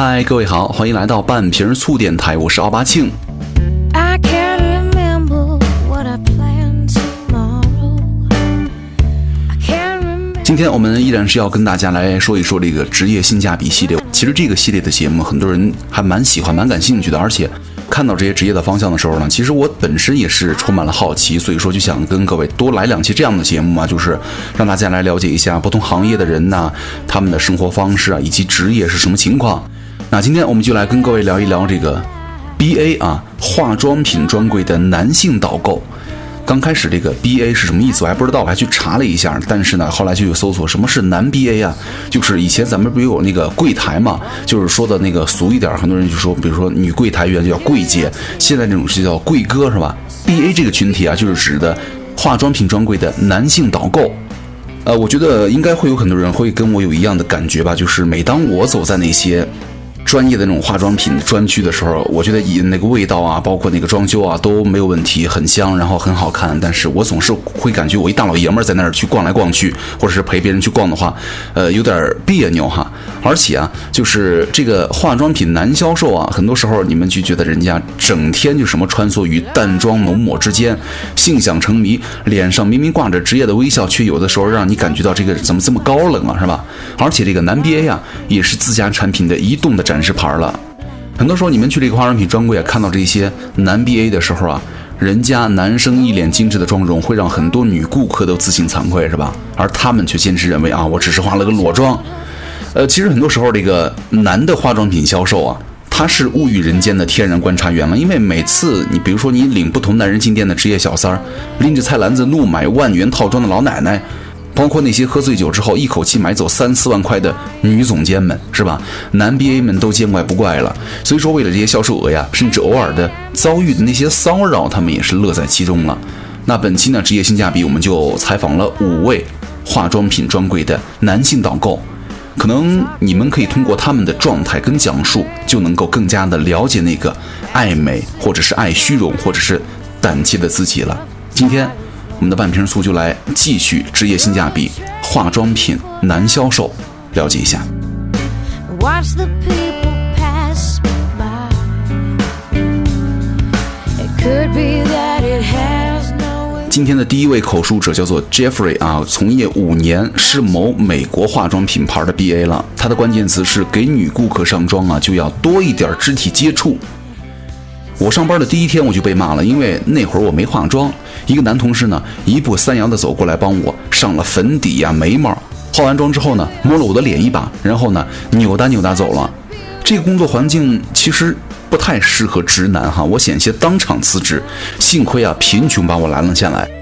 嗨，各位好，欢迎来到半瓶醋电台，我是奥巴庆。I can't remember what I planned tomorrow. I can't remember. 今天我们依然是要跟大家来说一说这个职业性价比系列。其实这个系列的节目，很多人还蛮喜欢、蛮感兴趣的。而且看到这些职业的方向的时候呢，其实我本身也是充满了好奇，所以说就想跟各位多来两期这样的节目嘛，就是让大家来了解一下不同行业的人呐，他们的生活方式啊，以及职业是什么情况。那今天我们就来跟各位聊一聊这个 B A 啊，化妆品专柜的男性导购。刚开始这个 B A 是什么意思，我还不知道，我还去查了一下。但是呢，后来就有搜索什么是男 B A 啊，就是以前咱们不有那个柜台嘛，就是说的那个俗一点，很多人就说，比如说女柜台员就叫柜姐，现在这种是叫柜哥是吧？B A 这个群体啊，就是指的化妆品专柜的男性导购。呃，我觉得应该会有很多人会跟我有一样的感觉吧，就是每当我走在那些专业的那种化妆品专区的时候，我觉得以那个味道啊，包括那个装修啊都没有问题，很香，然后很好看。但是我总是会感觉我一大老爷们儿在那儿去逛来逛去，或者是陪别人去逛的话，呃，有点别扭哈。而且啊，就是这个化妆品男销售啊，很多时候你们就觉得人家整天就什么穿梭于淡妆浓抹之间，性想成谜，脸上明明挂着职业的微笑，却有的时候让你感觉到这个怎么这么高冷啊，是吧？而且这个男 BA 啊，也是自家产品的移动的展示牌了。很多时候你们去这个化妆品专柜啊，看到这些男 BA 的时候啊，人家男生一脸精致的妆容，会让很多女顾客都自信惭愧，是吧？而他们却坚持认为啊，我只是化了个裸妆。呃，其实很多时候这个男的化妆品销售啊，他是物欲人间的天然观察员了。因为每次你比如说你领不同男人进店的职业小三儿，拎着菜篮子怒买万元套装的老奶奶，包括那些喝醉酒之后一口气买走三四万块的女总监们，是吧？男 BA 们都见怪不怪了。所以说，为了这些销售额呀，甚至偶尔的遭遇的那些骚扰，他们也是乐在其中了。那本期呢，职业性价比，我们就采访了五位化妆品专柜的男性导购。可能你们可以通过他们的状态跟讲述，就能够更加的了解那个爱美或者是爱虚荣或者是胆怯的自己了。今天我们的半瓶醋就来继续职业性价比化妆品男销售，了解一下。Watch the people pass by. It could be that it has no. 今天的第一位口述者叫做 Jeffrey 啊，从业五年，是某美国化妆品牌的 BA 了。他的关键词是给女顾客上妆啊，就要多一点肢体接触。我上班的第一天我就被骂了，因为那会儿我没化妆，一个男同事呢一步三摇的走过来帮我上了粉底呀、眉毛，化完妆之后呢摸了我的脸一把，然后呢扭哒扭哒走了。这个工作环境其实不太适合直男哈，我险些当场辞职，幸亏啊贫穷把我拦了下来。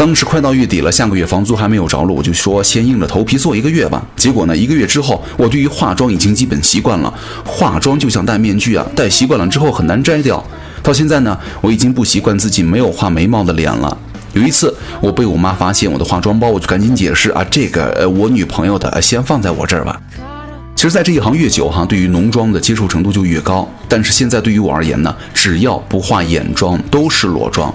当时快到月底了，下个月房租还没有着落，我就说先硬着头皮做一个月吧。结果呢，一个月之后，我对于化妆已经基本习惯了。化妆就像戴面具啊，戴习惯了之后很难摘掉。到现在呢，我已经不习惯自己没有画眉毛的脸了。有一次，我被我妈发现我的化妆包，我就赶紧解释啊，这个呃我女朋友的，先放在我这儿吧。其实，在这一行越久哈，对于浓妆的接受程度就越高。但是现在对于我而言呢，只要不化眼妆，都是裸妆。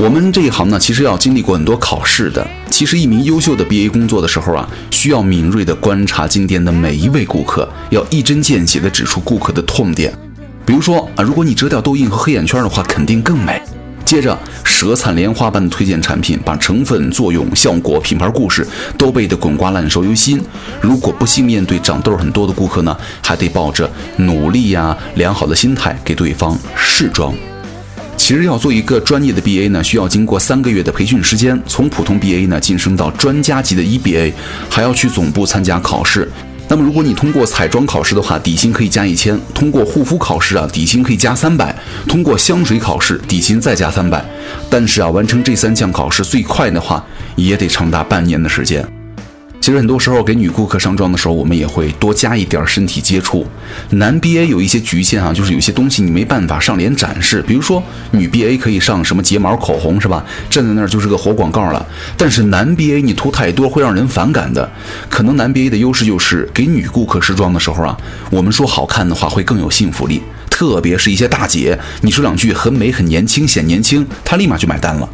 我们这一行呢，其实要经历过很多考试的。其实，一名优秀的 BA 工作的时候啊，需要敏锐地观察进店的每一位顾客，要一针见血地指出顾客的痛点。比如说啊，如果你遮掉痘印和黑眼圈的话，肯定更美。接着，舌灿莲花般的推荐产品，把成分、作用、效果、品牌故事都背得滚瓜烂熟于心。如果不幸面对长痘很多的顾客呢，还得抱着努力呀、良好的心态给对方试妆。其实要做一个专业的 BA 呢，需要经过三个月的培训时间，从普通 BA 呢晋升到专家级的 EBA，还要去总部参加考试。那么如果你通过彩妆考试的话，底薪可以加一千；通过护肤考试啊，底薪可以加三百；通过香水考试，底薪再加三百。但是啊，完成这三项考试最快的话，也得长达半年的时间。其实很多时候给女顾客上妆的时候，我们也会多加一点身体接触。男 BA 有一些局限啊，就是有些东西你没办法上脸展示，比如说女 BA 可以上什么睫毛、口红是吧？站在那儿就是个活广告了。但是男 BA 你涂太多会让人反感的。可能男 BA 的优势就是给女顾客试妆的时候啊，我们说好看的话会更有信服力，特别是一些大姐，你说两句很美、很年轻、显年轻，她立马就买单了。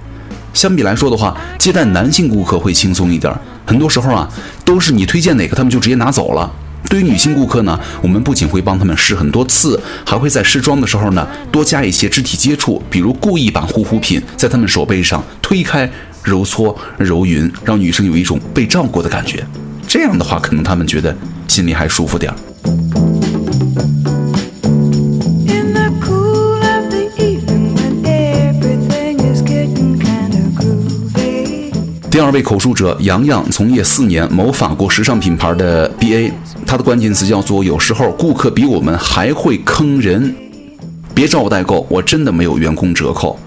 相比来说的话，接待男性顾客会轻松一点儿。很多时候啊，都是你推荐哪个，他们就直接拿走了。对于女性顾客呢，我们不仅会帮她们试很多次，还会在试妆的时候呢多加一些肢体接触，比如故意把护肤品在她们手背上推开、揉搓、揉匀，让女生有一种被照顾的感觉。这样的话，可能她们觉得心里还舒服点儿。二位口述者杨洋从业四年，某法国时尚品牌的 BA，他的关键词叫做“有时候顾客比我们还会坑人”。别找我代购，我真的没有员工折扣。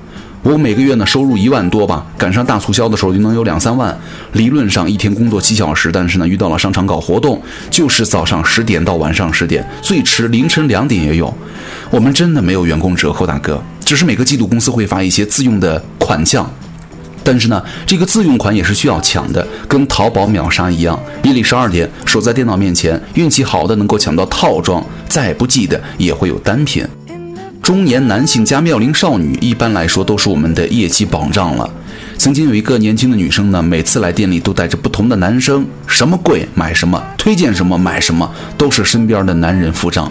我每个月呢收入一万多吧，赶上大促销的时候就能有两三万。理论上一天工作七小时，但是呢遇到了商场搞活动，就是早上十点到晚上十点，最迟凌晨两点也有。我们真的没有员工折扣，大哥，只是每个季度公司会发一些自用的款项。但是呢，这个自用款也是需要抢的，跟淘宝秒杀一样。夜里十二点守在电脑面前，运气好的能够抢到套装，再不济的也会有单品。中年男性加妙龄少女，一般来说都是我们的业绩保障了。曾经有一个年轻的女生呢，每次来店里都带着不同的男生，什么贵买什么，推荐什么买什么，都是身边的男人付账。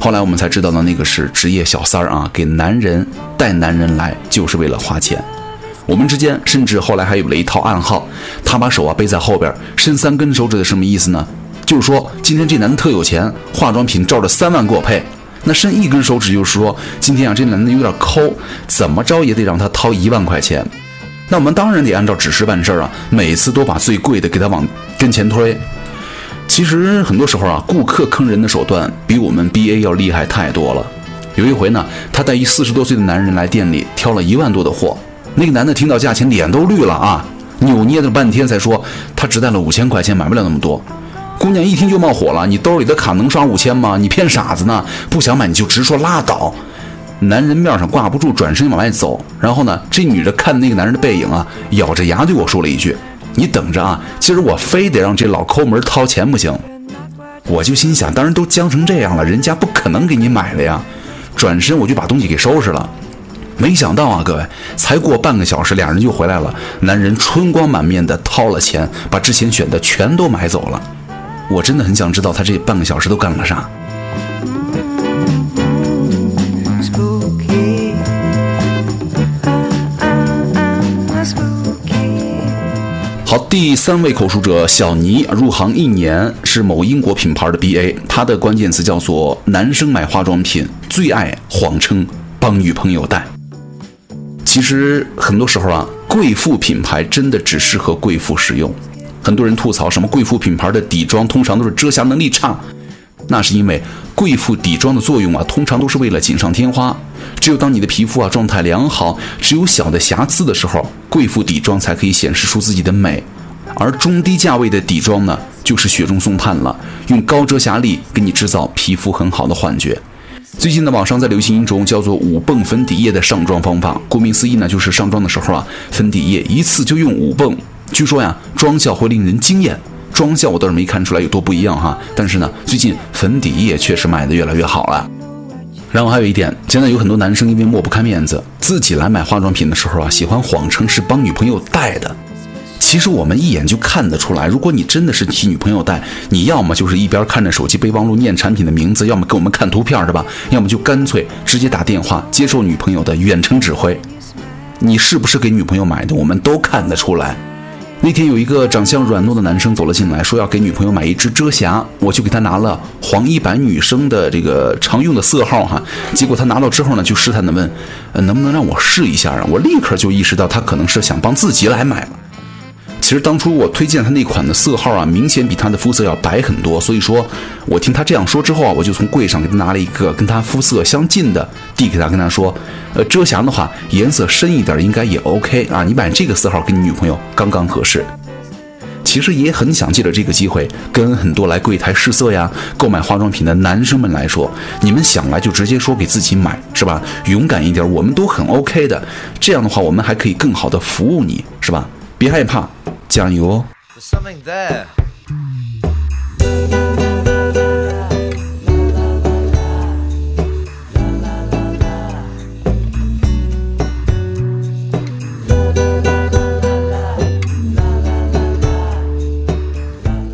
后来我们才知道呢，那个是职业小三儿啊，给男人带男人来就是为了花钱。我们之间甚至后来还有了一套暗号，他把手啊背在后边，伸三根手指的什么意思呢？就是说今天这男的特有钱，化妆品照着三万给我配。那伸一根手指就是说今天啊这男的有点抠，怎么着也得让他掏一万块钱。那我们当然得按照指示办事啊，每次都把最贵的给他往跟前推。其实很多时候啊，顾客坑人的手段比我们 BA 要厉害太多了。有一回呢，他带一四十多岁的男人来店里挑了一万多的货，那个男的听到价钱脸都绿了啊，扭捏了半天才说他只带了五千块钱，买不了那么多。姑娘一听就冒火了，你兜里的卡能刷五千吗？你骗傻子呢？不想买你就直说拉倒。男人面上挂不住，转身往外走。然后呢，这女的看那个男人的背影啊，咬着牙对我说了一句：“你等着啊，今儿我非得让这老抠门掏钱不行。”我就心想，当然都僵成这样了，人家不可能给你买了呀。转身我就把东西给收拾了。没想到啊，各位，才过半个小时，俩人就回来了。男人春光满面的掏了钱，把之前选的全都买走了。我真的很想知道他这半个小时都干了啥。好，第三位口述者小尼入行一年，是某英国品牌的 BA，他的关键词叫做“男生买化妆品最爱谎称帮女朋友带”。其实很多时候啊，贵妇品牌真的只适合贵妇使用。很多人吐槽什么贵妇品牌的底妆通常都是遮瑕能力差，那是因为贵妇底妆的作用啊，通常都是为了锦上添花。只有当你的皮肤啊状态良好，只有小的瑕疵的时候，贵妇底妆才可以显示出自己的美。而中低价位的底妆呢，就是雪中送炭了，用高遮瑕力给你制造皮肤很好的幻觉。最近呢，网上在流行一种叫做五泵粉底液的上妆方法，顾名思义呢，就是上妆的时候啊，粉底液一次就用五泵。据说呀，妆效会令人惊艳。妆效我倒是没看出来有多不一样哈，但是呢，最近粉底液确实卖的越来越好了。然后还有一点，现在有很多男生因为抹不开面子，自己来买化妆品的时候啊，喜欢谎称是帮女朋友带的。其实我们一眼就看得出来，如果你真的是替女朋友带，你要么就是一边看着手机备忘录念产品的名字，要么给我们看图片，是吧？要么就干脆直接打电话接受女朋友的远程指挥。你是不是给女朋友买的，我们都看得出来。那天有一个长相软糯的男生走了进来，说要给女朋友买一支遮瑕，我就给他拿了黄一版女生的这个常用的色号哈。结果他拿到之后呢，就试探的问，呃，能不能让我试一下啊？我立刻就意识到他可能是想帮自己来买了。其实当初我推荐他那款的色号啊，明显比他的肤色要白很多，所以说我听他这样说之后啊，我就从柜上给他拿了一个跟他肤色相近的，递给他，跟他说，呃，遮瑕的话颜色深一点应该也 OK 啊，你买这个色号给你女朋友刚刚合适。其实也很想借着这个机会，跟很多来柜台试色呀、购买化妆品的男生们来说，你们想来就直接说给自己买，是吧？勇敢一点，我们都很 OK 的。这样的话，我们还可以更好的服务你，是吧？别害怕，加油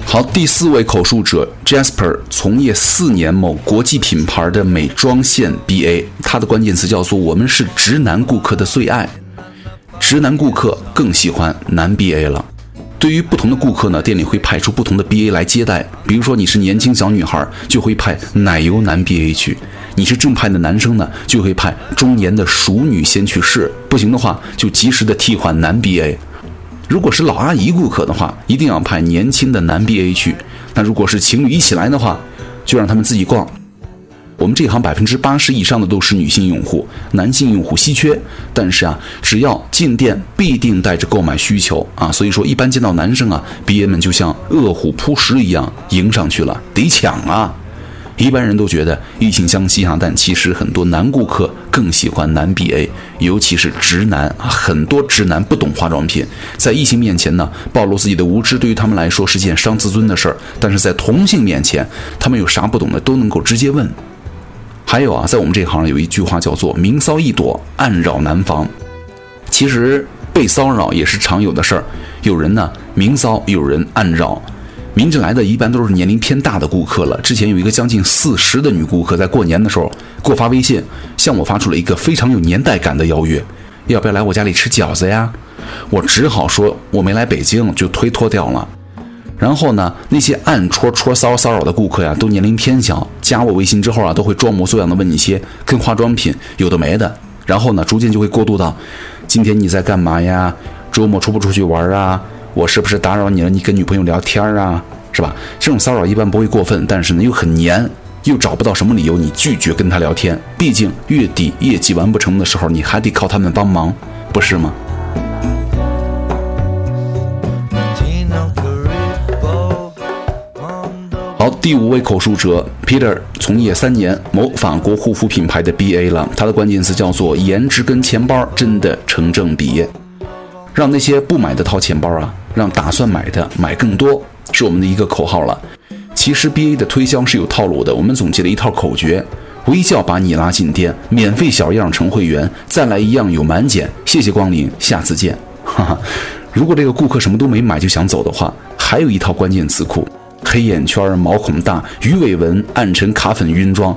好，第四位口述者 Jasper 从业四年，某国际品牌的美妆线 BA，他的关键词叫做“我们是直男顾客的最爱”，直男顾客更喜欢男 BA 了。对于不同的顾客呢，店里会派出不同的 BA 来接待。比如说你是年轻小女孩，就会派奶油男 BA 去；你是正派的男生呢，就会派中年的熟女先去试。不行的话，就及时的替换男 BA。如果是老阿姨顾客的话，一定要派年轻的男 BA 去。那如果是情侣一起来的话，就让他们自己逛。我们这行百分之八十以上的都是女性用户，男性用户稀缺。但是啊，只要进店必定带着购买需求啊，所以说一般见到男生啊，BA 们就像饿虎扑食一样迎上去了，得抢啊。一般人都觉得异性相吸啊，但其实很多男顾客更喜欢男 BA，尤其是直男，很多直男不懂化妆品，在异性面前呢，暴露自己的无知对于他们来说是件伤自尊的事儿，但是在同性面前，他们有啥不懂的都能够直接问。还有啊，在我们这行有一句话叫做“明骚易躲，暗扰难防”。其实被骚扰也是常有的事儿，有人呢明骚，有人暗扰。明着来的一般都是年龄偏大的顾客了。之前有一个将近四十的女顾客，在过年的时候给我发微信，向我发出了一个非常有年代感的邀约：“要不要来我家里吃饺子呀？”我只好说我没来北京，就推脱掉了。然后呢，那些暗戳戳骚骚扰的顾客呀，都年龄偏小，加我微信之后啊，都会装模作样的问一些跟化妆品有的没的。然后呢，逐渐就会过渡到，今天你在干嘛呀？周末出不出去玩啊？我是不是打扰你了？你跟女朋友聊天啊？是吧？这种骚扰一般不会过分，但是呢又很黏，又找不到什么理由你拒绝跟他聊天。毕竟月底业绩完不成的时候，你还得靠他们帮忙，不是吗？第五位口述者 Peter 从业三年，某法国护肤品牌的 BA 了。他的关键词叫做“颜值跟钱包真的成正比”，让那些不买的掏钱包啊，让打算买的买更多，是我们的一个口号了。其实 BA 的推销是有套路的，我们总结了一套口诀：微笑把你拉进店，免费小样成会员，再来一样有满减，谢谢光临，下次见。哈哈，如果这个顾客什么都没买就想走的话，还有一套关键词库。黑眼圈、毛孔大、鱼尾纹、暗沉、卡粉、晕妆，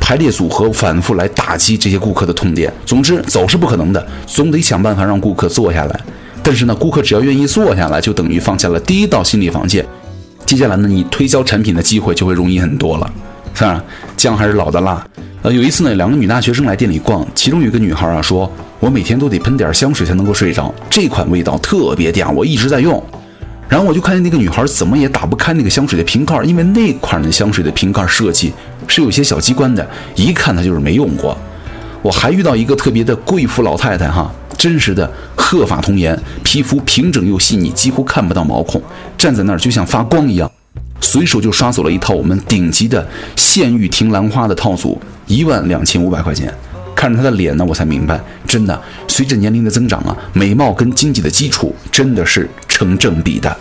排列组合反复来打击这些顾客的痛点。总之，走是不可能的，总得想办法让顾客坐下来。但是呢，顾客只要愿意坐下来，就等于放下了第一道心理防线。接下来呢，你推销产品的机会就会容易很多了。是吧？姜还是老的辣。呃，有一次呢，两个女大学生来店里逛，其中有一个女孩啊说：“我每天都得喷点香水才能够睡着，这款味道特别嗲，我一直在用。”然后我就看见那个女孩怎么也打不开那个香水的瓶盖，因为那款的香水的瓶盖设计是有些小机关的，一看她就是没用过。我还遇到一个特别的贵妇老太太哈，真实的鹤发童颜，皮肤平整又细腻，几乎看不到毛孔，站在那儿就像发光一样，随手就刷走了一套我们顶级的县玉亭兰花的套组，一万两千五百块钱。看着她的脸呢，我才明白，真的随着年龄的增长啊，美貌跟经济的基础真的是。成正比的。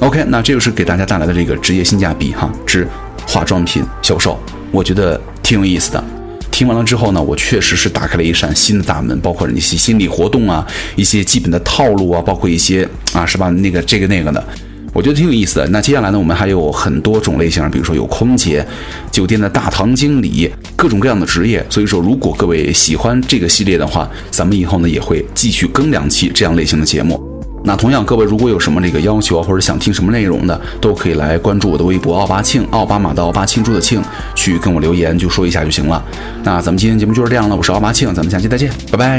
OK，那这就是给大家带来的这个职业性价比哈之化妆品销售，我觉得挺有意思的。听完了之后呢，我确实是打开了一扇新的大门，包括一些心理活动啊，一些基本的套路啊，包括一些啊，是吧？那个这个那个的。我觉得挺有意思的。那接下来呢，我们还有很多种类型，比如说有空姐、酒店的大堂经理，各种各样的职业。所以说，如果各位喜欢这个系列的话，咱们以后呢也会继续更两期这样类型的节目。那同样，各位如果有什么这个要求，或者想听什么内容的，都可以来关注我的微博奥巴庆，奥巴马的奥巴庆祝的庆，去跟我留言，就说一下就行了。那咱们今天节目就是这样了，我是奥巴庆，咱们下期再见，拜拜。